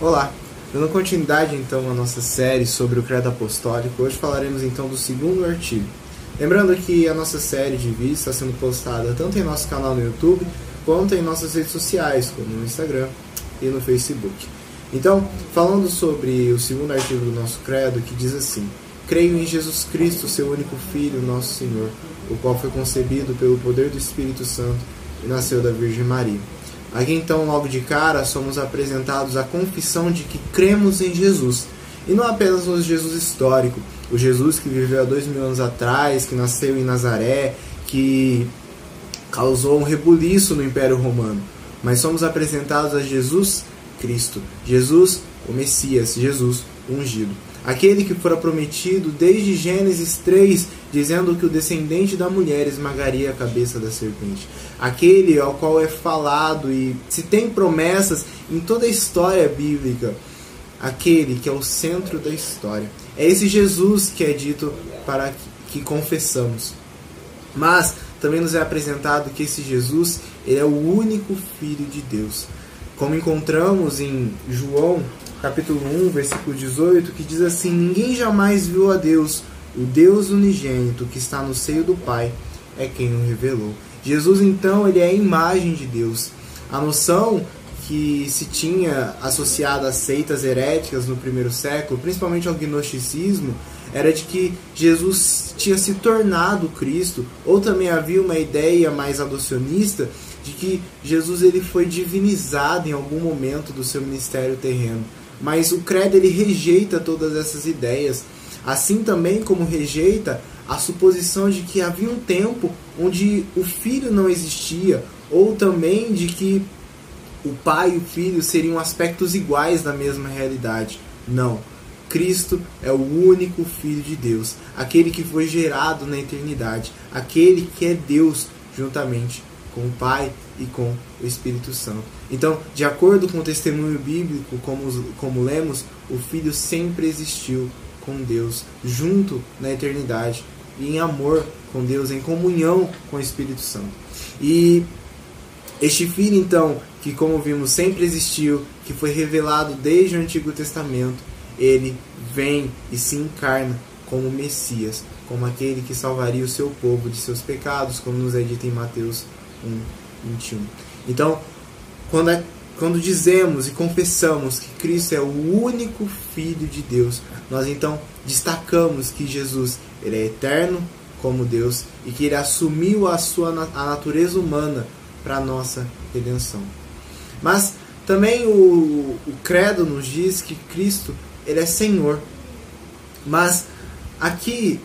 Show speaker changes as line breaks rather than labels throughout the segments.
Olá, dando continuidade então à nossa série sobre o credo apostólico, hoje falaremos então do segundo artigo. Lembrando que a nossa série de vídeos está sendo postada tanto em nosso canal no YouTube quanto em nossas redes sociais, como no Instagram e no Facebook. Então, falando sobre o segundo artigo do nosso credo, que diz assim: Creio em Jesus Cristo, seu único Filho, nosso Senhor, o qual foi concebido pelo poder do Espírito Santo e nasceu da Virgem Maria Aqui então, logo de cara, somos apresentados a confissão de que cremos em Jesus. E não apenas o Jesus histórico, o Jesus que viveu há dois mil anos atrás, que nasceu em Nazaré, que causou um rebuliço no Império Romano. Mas somos apresentados a Jesus Cristo, Jesus, o Messias, Jesus ungido aquele que fora prometido desde Gênesis 3, dizendo que o descendente da mulher esmagaria a cabeça da serpente. Aquele ao qual é falado e se tem promessas em toda a história bíblica. Aquele que é o centro da história. É esse Jesus que é dito para que confessamos. Mas também nos é apresentado que esse Jesus ele é o único Filho de Deus. Como encontramos em João capítulo 1, versículo 18, que diz assim: Ninguém jamais viu a Deus, o Deus unigênito que está no seio do Pai é quem o revelou. Jesus, então, ele é a imagem de Deus. A noção que se tinha associada às seitas heréticas no primeiro século, principalmente ao gnosticismo, era de que Jesus tinha se tornado Cristo, ou também havia uma ideia mais adocionista de que Jesus ele foi divinizado em algum momento do seu ministério terreno. Mas o credo ele rejeita todas essas ideias, assim também como rejeita a suposição de que havia um tempo onde o filho não existia, ou também de que o pai e o filho seriam aspectos iguais da mesma realidade. Não. Cristo é o único Filho de Deus, aquele que foi gerado na eternidade, aquele que é Deus juntamente com o Pai e com o Espírito Santo. Então, de acordo com o testemunho bíblico, como, como lemos, o Filho sempre existiu com Deus, junto na eternidade, em amor com Deus, em comunhão com o Espírito Santo. E este Filho, então, que como vimos sempre existiu, que foi revelado desde o Antigo Testamento, ele vem e se encarna como Messias, como aquele que salvaria o seu povo de seus pecados, como nos é dito em Mateus 1, 21. Então, quando, é, quando dizemos e confessamos que Cristo é o único Filho de Deus, nós então destacamos que Jesus ele é eterno como Deus e que ele assumiu a sua a natureza humana para nossa redenção. Mas também o, o credo nos diz que Cristo ele é Senhor. Mas aqui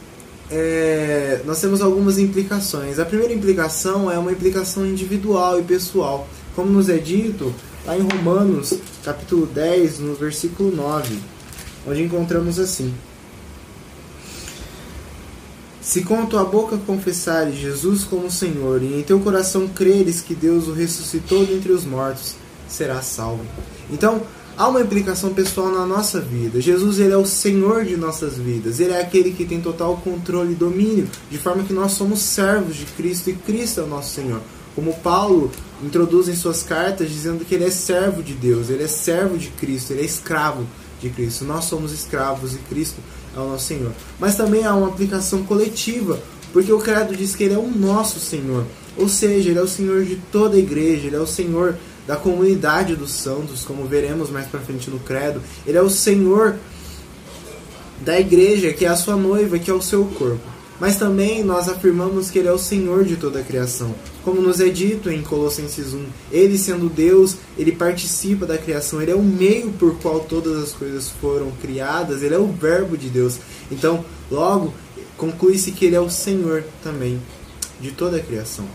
é, nós temos algumas implicações. A primeira implicação é uma implicação individual e pessoal. Como nos é dito lá em Romanos, capítulo 10, no versículo 9, onde encontramos assim: Se com a tua boca confessares Jesus como Senhor e em teu coração creres que Deus o ressuscitou dentre os mortos, serás salvo. Então, há uma implicação pessoal na nossa vida. Jesus ele é o Senhor de nossas vidas. Ele é aquele que tem total controle e domínio, de forma que nós somos servos de Cristo e Cristo é o nosso Senhor. Como Paulo introduz em suas cartas dizendo que ele é servo de Deus, ele é servo de Cristo, ele é escravo de Cristo. Nós somos escravos e Cristo é o nosso Senhor. Mas também há uma aplicação coletiva, porque o credo diz que ele é o nosso Senhor. Ou seja, ele é o Senhor de toda a igreja, ele é o Senhor da comunidade dos santos, como veremos mais para frente no credo. Ele é o Senhor da igreja, que é a sua noiva, que é o seu corpo. Mas também nós afirmamos que ele é o Senhor de toda a criação. Como nos é dito em Colossenses 1, ele sendo Deus, ele participa da criação, ele é o meio por qual todas as coisas foram criadas, ele é o verbo de Deus. Então, logo conclui-se que ele é o Senhor também de toda a criação.